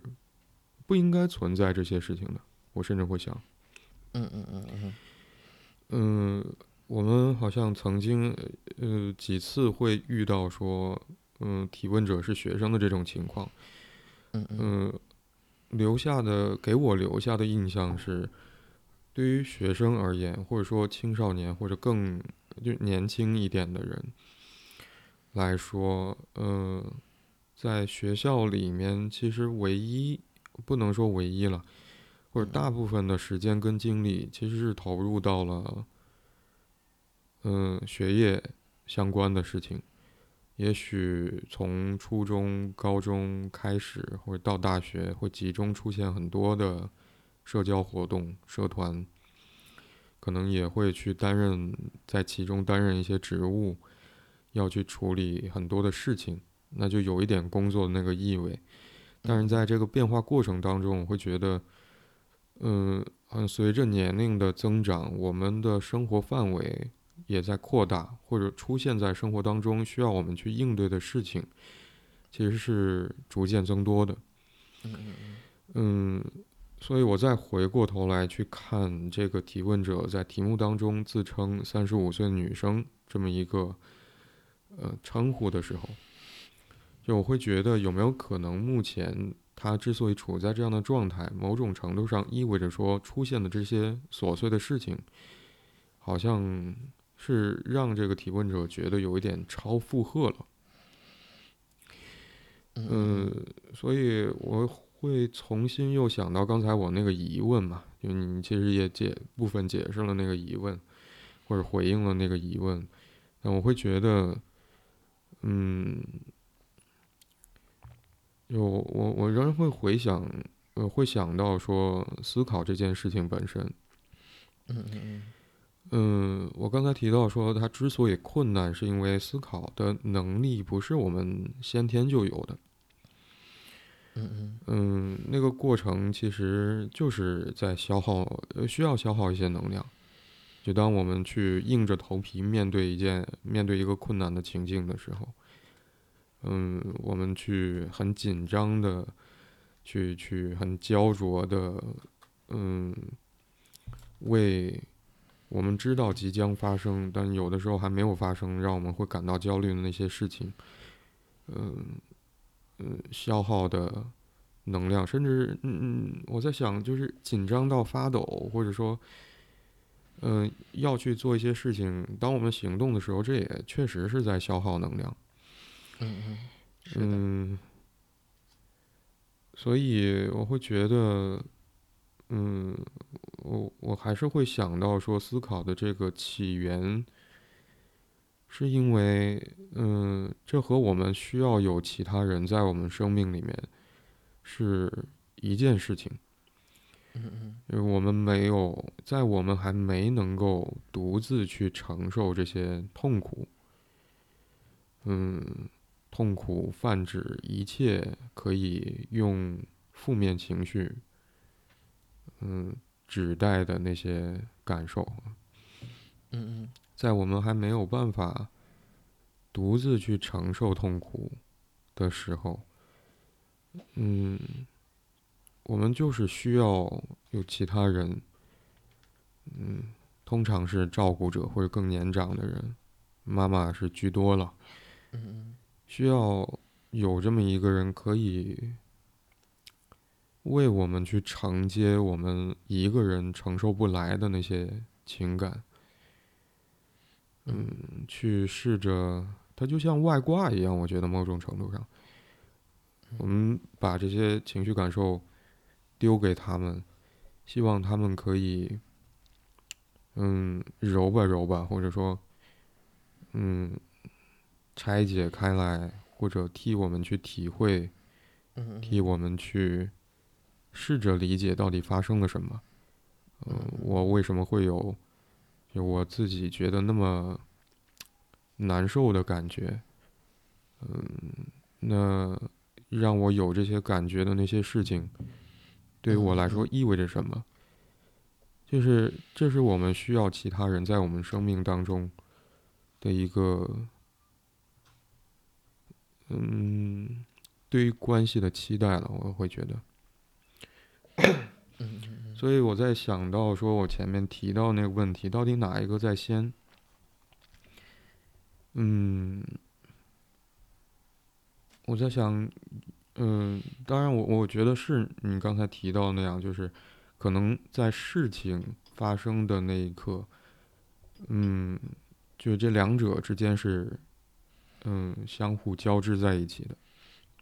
不应该存在这些事情的。我甚至会想，嗯嗯嗯嗯，嗯。我们好像曾经，呃，几次会遇到说，嗯，提问者是学生的这种情况，嗯嗯，留下的给我留下的印象是，对于学生而言，或者说青少年或者更就年轻一点的人来说，呃，在学校里面，其实唯一不能说唯一了，或者大部分的时间跟精力，其实是投入到了。嗯，学业相关的事情，也许从初中、高中开始，或者到大学，会集中出现很多的社交活动、社团，可能也会去担任在其中担任一些职务，要去处理很多的事情，那就有一点工作的那个意味。但是在这个变化过程当中，我会觉得，嗯，随着年龄的增长，我们的生活范围也在扩大，或者出现在生活当中需要我们去应对的事情，其实是逐渐增多的。嗯，所以我再回过头来去看这个提问者在题目当中自称三十五岁女生这么一个呃称呼的时候。就我会觉得有没有可能，目前他之所以处在这样的状态，某种程度上意味着说，出现的这些琐碎的事情，好像是让这个提问者觉得有一点超负荷了。嗯，所以我会重新又想到刚才我那个疑问嘛，就你其实也解部分解释了那个疑问，或者回应了那个疑问，但我会觉得，嗯。就我我仍然会回想，呃，会想到说思考这件事情本身。嗯嗯嗯。嗯，我刚才提到说，它之所以困难，是因为思考的能力不是我们先天就有的。嗯嗯。嗯，那个过程其实就是在消耗，需要消耗一些能量。就当我们去硬着头皮面对一件、面对一个困难的情境的时候。嗯，我们去很紧张的，去去很焦灼的，嗯，为我们知道即将发生，但有的时候还没有发生，让我们会感到焦虑的那些事情，嗯嗯，消耗的能量，甚至嗯嗯，我在想，就是紧张到发抖，或者说，嗯，要去做一些事情，当我们行动的时候，这也确实是在消耗能量。嗯嗯，嗯，所以我会觉得，嗯，我我还是会想到说，思考的这个起源，是因为，嗯，这和我们需要有其他人在我们生命里面是一件事情。嗯嗯，因为我们没有在我们还没能够独自去承受这些痛苦，嗯。痛苦泛指一切可以用负面情绪，嗯，指代的那些感受。嗯嗯，在我们还没有办法独自去承受痛苦的时候，嗯，我们就是需要有其他人，嗯，通常是照顾者或者更年长的人，妈妈是居多了。嗯嗯。需要有这么一个人，可以为我们去承接我们一个人承受不来的那些情感，嗯，去试着，它就像外挂一样。我觉得某种程度上，我们把这些情绪感受丢给他们，希望他们可以，嗯，揉吧揉吧，或者说，嗯。拆解开来，或者替我们去体会，替我们去试着理解到底发生了什么。嗯，我为什么会有就我自己觉得那么难受的感觉？嗯，那让我有这些感觉的那些事情，对于我来说意味着什么？就是这是我们需要其他人在我们生命当中的一个。嗯，对于关系的期待了，我会觉得。所以我在想到说，我前面提到那个问题，到底哪一个在先？嗯，我在想，嗯，当然，我我觉得是你刚才提到那样，就是可能在事情发生的那一刻，嗯，就这两者之间是。嗯，相互交织在一起的。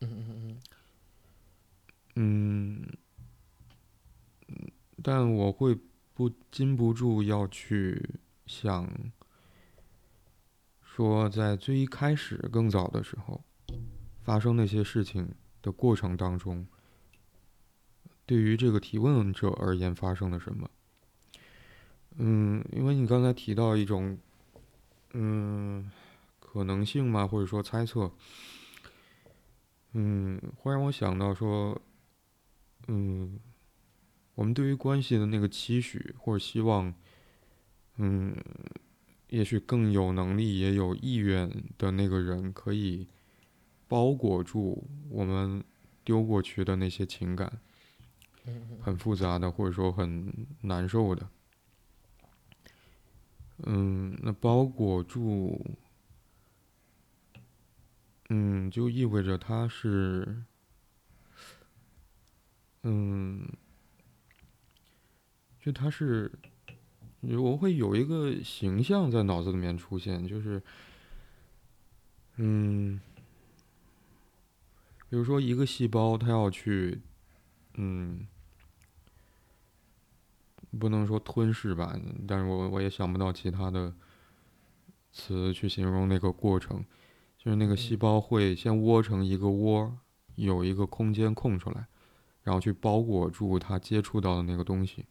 嗯嗯嗯嗯。但我会不禁不住要去想，说在最一开始更早的时候，发生那些事情的过程当中，对于这个提问者而言发生了什么？嗯，因为你刚才提到一种，嗯。可能性吗？或者说猜测？嗯，会让我想到说，嗯，我们对于关系的那个期许或者希望，嗯，也许更有能力也有意愿的那个人，可以包裹住我们丢过去的那些情感，很复杂的或者说很难受的，嗯，那包裹住。嗯，就意味着他是，嗯，就他是，我会有一个形象在脑子里面出现，就是，嗯，比如说一个细胞，它要去，嗯，不能说吞噬吧，但是我我也想不到其他的词去形容那个过程。就是那个细胞会先窝成一个窝，有一个空间空出来，然后去包裹住它接触到的那个东西，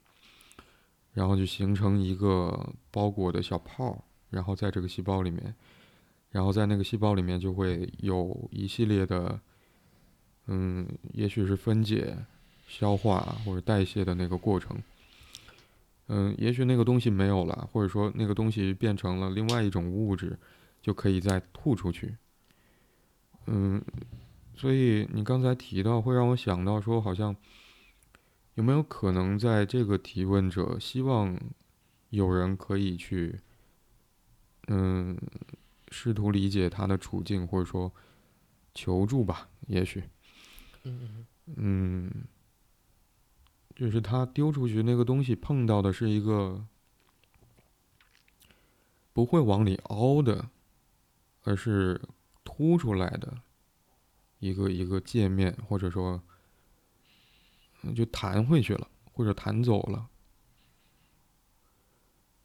然后就形成一个包裹的小泡，然后在这个细胞里面，然后在那个细胞里面就会有一系列的，嗯，也许是分解、消化或者代谢的那个过程，嗯，也许那个东西没有了，或者说那个东西变成了另外一种物质。就可以再吐出去，嗯，所以你刚才提到会让我想到说，好像有没有可能在这个提问者希望有人可以去，嗯，试图理解他的处境，或者说求助吧？也许，嗯嗯，就是他丢出去那个东西碰到的是一个不会往里凹的。而是凸出来的一个一个界面，或者说就弹回去了，或者弹走了，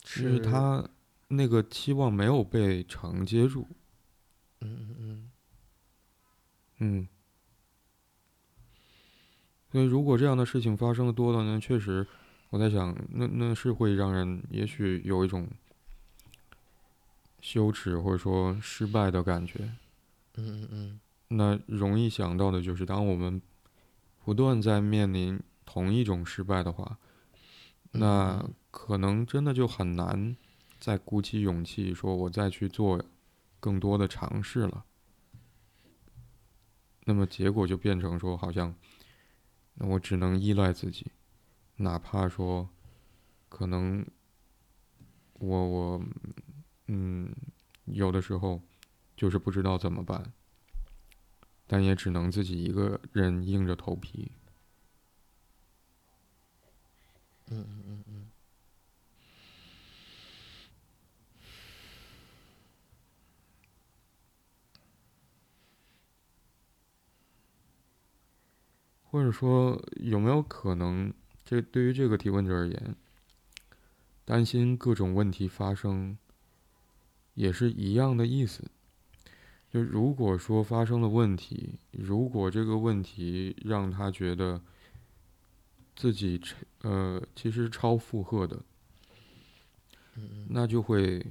是他那个期望没有被承接住。嗯嗯嗯。嗯。所以，如果这样的事情发生的多了呢？确实，我在想，那那是会让人也许有一种。羞耻或者说失败的感觉，嗯嗯嗯，那容易想到的就是，当我们不断在面临同一种失败的话，那可能真的就很难再鼓起勇气说，我再去做更多的尝试了。那么结果就变成说，好像那我只能依赖自己，哪怕说可能我我。嗯，有的时候就是不知道怎么办，但也只能自己一个人硬着头皮。嗯嗯嗯嗯。或者说，有没有可能，这对于这个提问者而言，担心各种问题发生？也是一样的意思，就如果说发生了问题，如果这个问题让他觉得自己呃其实超负荷的，那就会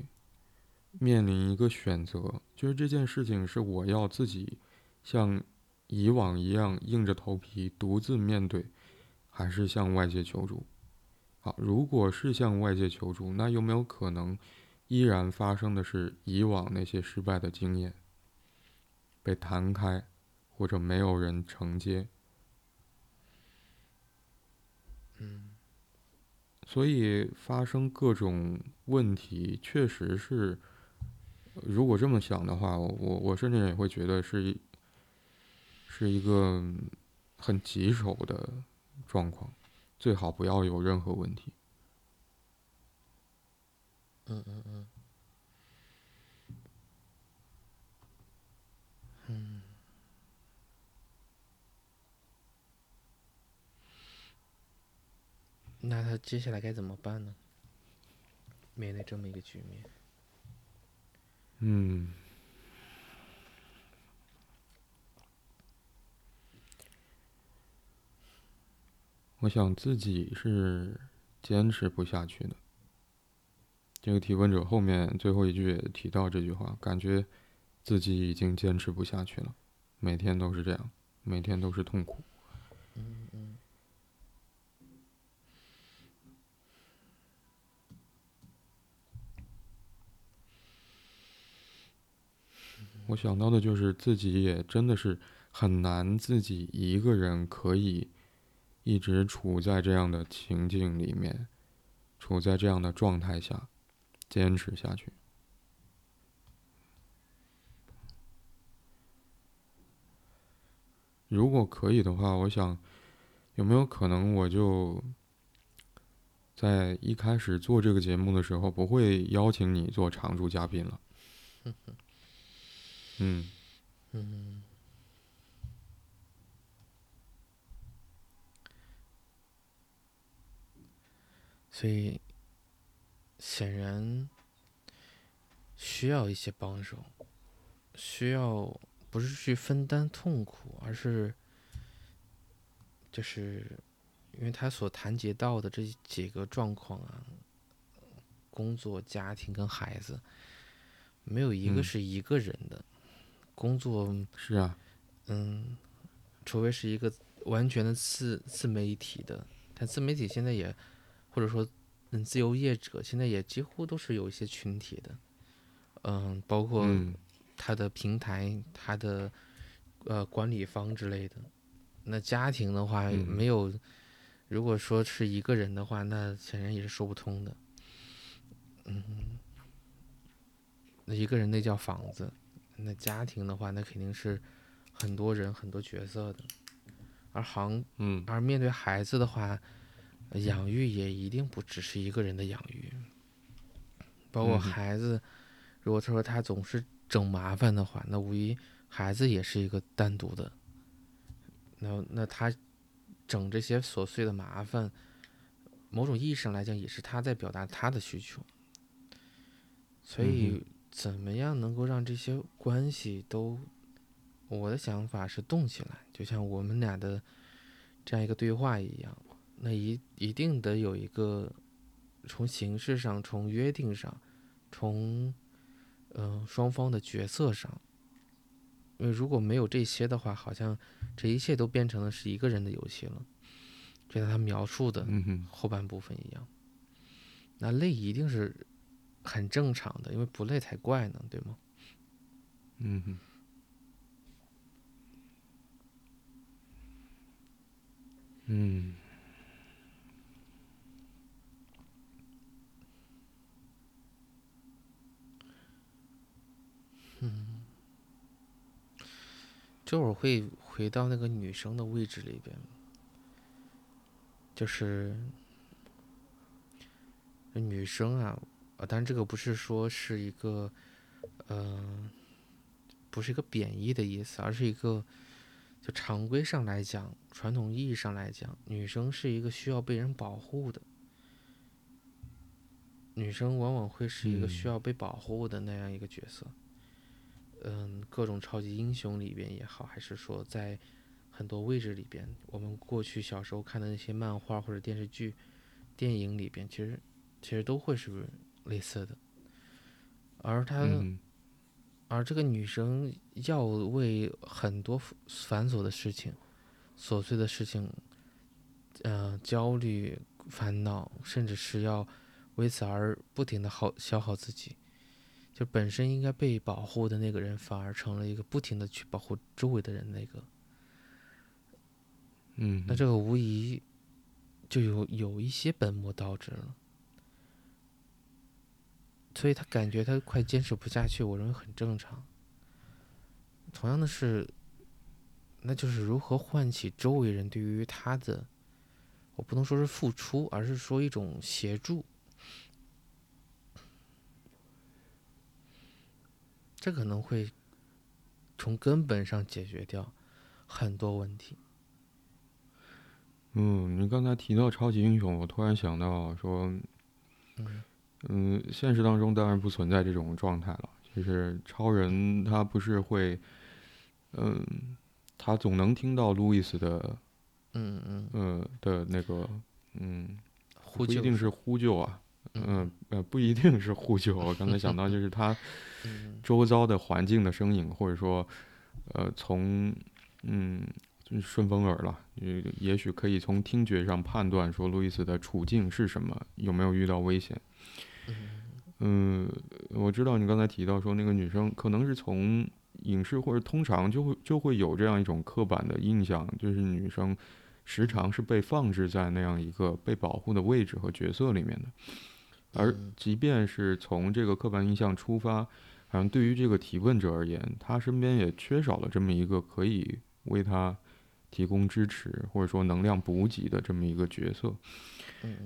面临一个选择，就是这件事情是我要自己像以往一样硬着头皮独自面对，还是向外界求助？好，如果是向外界求助，那有没有可能？依然发生的是以往那些失败的经验被弹开，或者没有人承接。嗯，所以发生各种问题，确实是，如果这么想的话，我我甚至也会觉得是一是一个很棘手的状况，最好不要有任何问题。嗯嗯嗯，嗯，那他接下来该怎么办呢？面对这么一个局面，嗯，我想自己是坚持不下去的。这个提问者后面最后一句也提到这句话，感觉自己已经坚持不下去了，每天都是这样，每天都是痛苦。嗯嗯。我想到的就是自己也真的是很难，自己一个人可以一直处在这样的情境里面，处在这样的状态下，坚持下去。如果可以的话，我想有没有可能我就在一开始做这个节目的时候，不会邀请你做常驻嘉宾了？嗯，嗯，所以显然需要一些帮手，需要不是去分担痛苦，而是就是因为他所谈及到的这几个状况啊，工作、家庭跟孩子，没有一个嗯是一个人的。工作，是啊，嗯，除非是一个完全的自自媒体的，但自媒体现在也，或者说，嗯，自由业者现在也几乎都是有一些群体的，嗯，包括嗯他的平台、他的呃管理方之类的。那家庭的话，嗯没有，如果说是一个人的话，那显然也是说不通的。嗯，那一个人那叫房子，那家庭的话，那肯定是很多人、很多角色的。而行，嗯而面对孩子的话，呃养育也一定不只是一个人的养育，包括孩子，如果他说他总是整麻烦的话，那无疑孩子也是一个单独的。那那他整这些琐碎的麻烦，某种意义上来讲，也是他在表达他的需求。所嗯以，怎么样能够让这些关系都，我的想法是动起来，就像我们俩的这样一个对话一样，那一一定得有一个从形式上、从约定上、从嗯、呃双方的角色上，因为如果没有这些的话，好像这一切都变成了是一个人的游戏了，就像他描述的嗯，后半部分一样。那累一定是很正常的，因为不累才怪呢，对吗？嗯哼，嗯，这会儿会回到那个女生的位置里边，就是女生啊，呃，当然这个不是说是一个，嗯、不是一个贬义的意思，而是一个就常规上来讲，传统意义上来讲，女生是一个需要被人保护的，女生往往会是一个需嗯要被保护的那样一个角色。嗯，各种超级英雄里边也好，还是说在很多位置里边，我们过去小时候看的那些漫画或者电视剧、电影里边，其实其实都会是类似的。而她，嗯而这个女生要为很多繁繁琐的事情、琐碎的事情，呃，焦虑、烦恼，甚至是要为此而不停的耗消耗自己。就本身应该被保护的那个人，反而成了一个不停的去保护周围的人那个。嗯，那这个无疑就有有一些本末倒置了。所以他感觉他快坚持不下去，我认为很正常。同样的是，那就是如何唤起周围人对于他的，我不能说是付出，而是说一种协助。这可能会从根本上解决掉很多问题。嗯，你刚才提到超级英雄，我突然想到说，嗯嗯，现实当中当然不存在这种状态了。就是超人他不是会，嗯，他总能听到路易斯的，嗯嗯，呃的那个，嗯，呼救不一定是呼救啊，嗯呃，不一定是呼救。我刚才想到就是他 嗯周遭的环境的声音，或者说，呃，从嗯，顺风耳了，也也许可以从听觉上判断说路易斯的处境是什么，有没有遇到危险。嗯，我知道你刚才提到说那个女生可能是从影视或者通常就会就会有这样一种刻板的印象，就是女生时常是被放置在那样一个被保护的位置和角色里面的。而即便是从这个刻板印象出发，好像对于这个提问者而言，他身边也缺少了这么一个可以为他提供支持或者说能量补给的这么一个角色。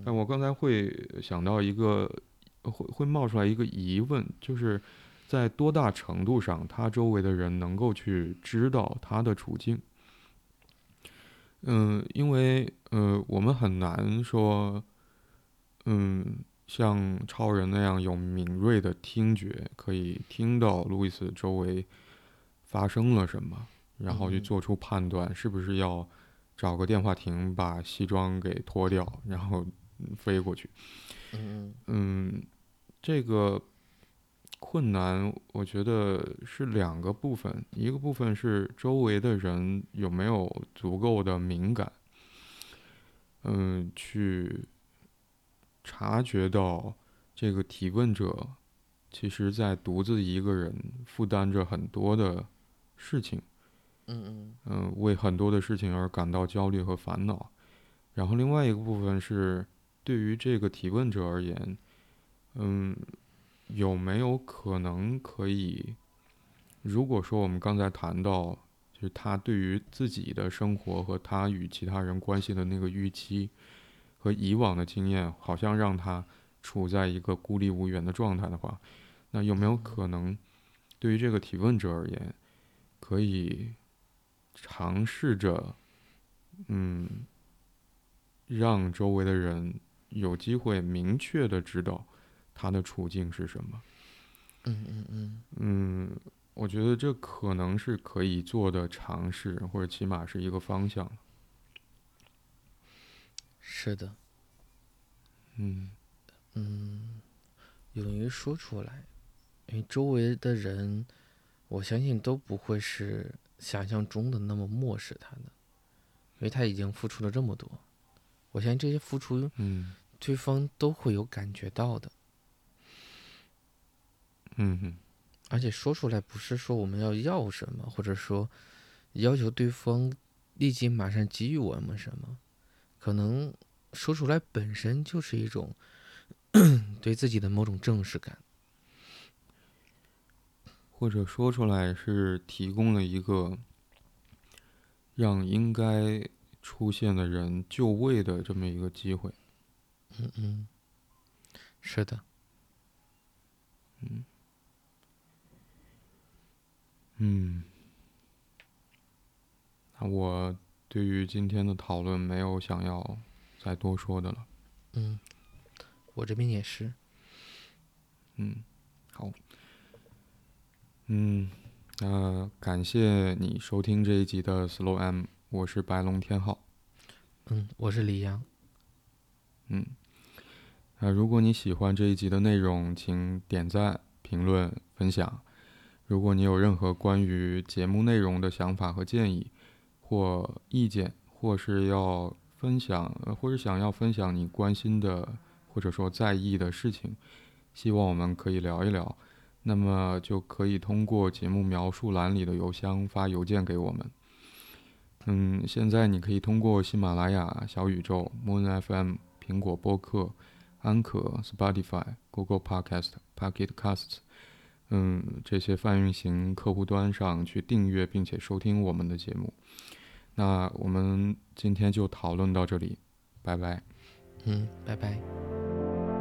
但我刚才会想到一个，会会冒出来一个疑问，就是在多大程度上，他周围的人能够去知道他的处境？嗯，因为呃，我们很难说，嗯。像超人那样有敏锐的听觉，可以听到路易斯周围发生了什么，然后去做出判断，是不是要找个电话亭把西装给脱掉，然后飞过去。嗯嗯，这个困难我觉得是两个部分，一个部分是周围的人有没有足够的敏感，嗯，去。察觉到这个提问者，其实在独自一个人负担着很多的事情，嗯嗯嗯，为很多的事情而感到焦虑和烦恼。然后另外一个部分是，对于这个提问者而言，嗯，有没有可能可以，如果说我们刚才谈到，就是他对于自己的生活和他与其他人关系的那个预期。和以往的经验好像让他处在一个孤立无援的状态的话，那有没有可能，对于这个提问者而言，可以尝试着，嗯，让周围的人有机会明确的知道他的处境是什么？嗯嗯嗯嗯，我觉得这可能是可以做的尝试，或者起码是一个方向。是的，嗯嗯，勇于说出来，因为周围的人，我相信都不会是想象中的那么漠视他的，因为他已经付出了这么多，我相信这些付出，嗯，对方都会有感觉到的，嗯哼，而且说出来不是说我们要要什么，或者说要求对方立即马上给予我们什么。可能说出来本身就是一种 对自己的某种正式感，或者说出来是提供了一个让应该出现的人就位的这么一个机会。嗯嗯，是的。嗯嗯，那我。对于今天的讨论，没有想要再多说的了。嗯，我这边也是。嗯，好。嗯，那感谢你收听这一集的 Slow M，我是白龙天浩。嗯，我是李阳。嗯，那如果你喜欢这一集的内容，请点赞、评论、分享。如果你有任何关于节目内容的想法和建议，或意见，或是要分享，或者想要分享你关心的或者说在意的事情，希望我们可以聊一聊，那么就可以通过节目描述栏里的邮箱发邮件给我们。嗯，现在你可以通过喜马拉雅、小宇宙、Moon FM、苹果播客、安可、Spotify、Google Podcast、Pocket Casts，嗯，这些泛运行客户端上去订阅并且收听我们的节目。那我们今天就讨论到这里，拜拜。嗯，拜拜。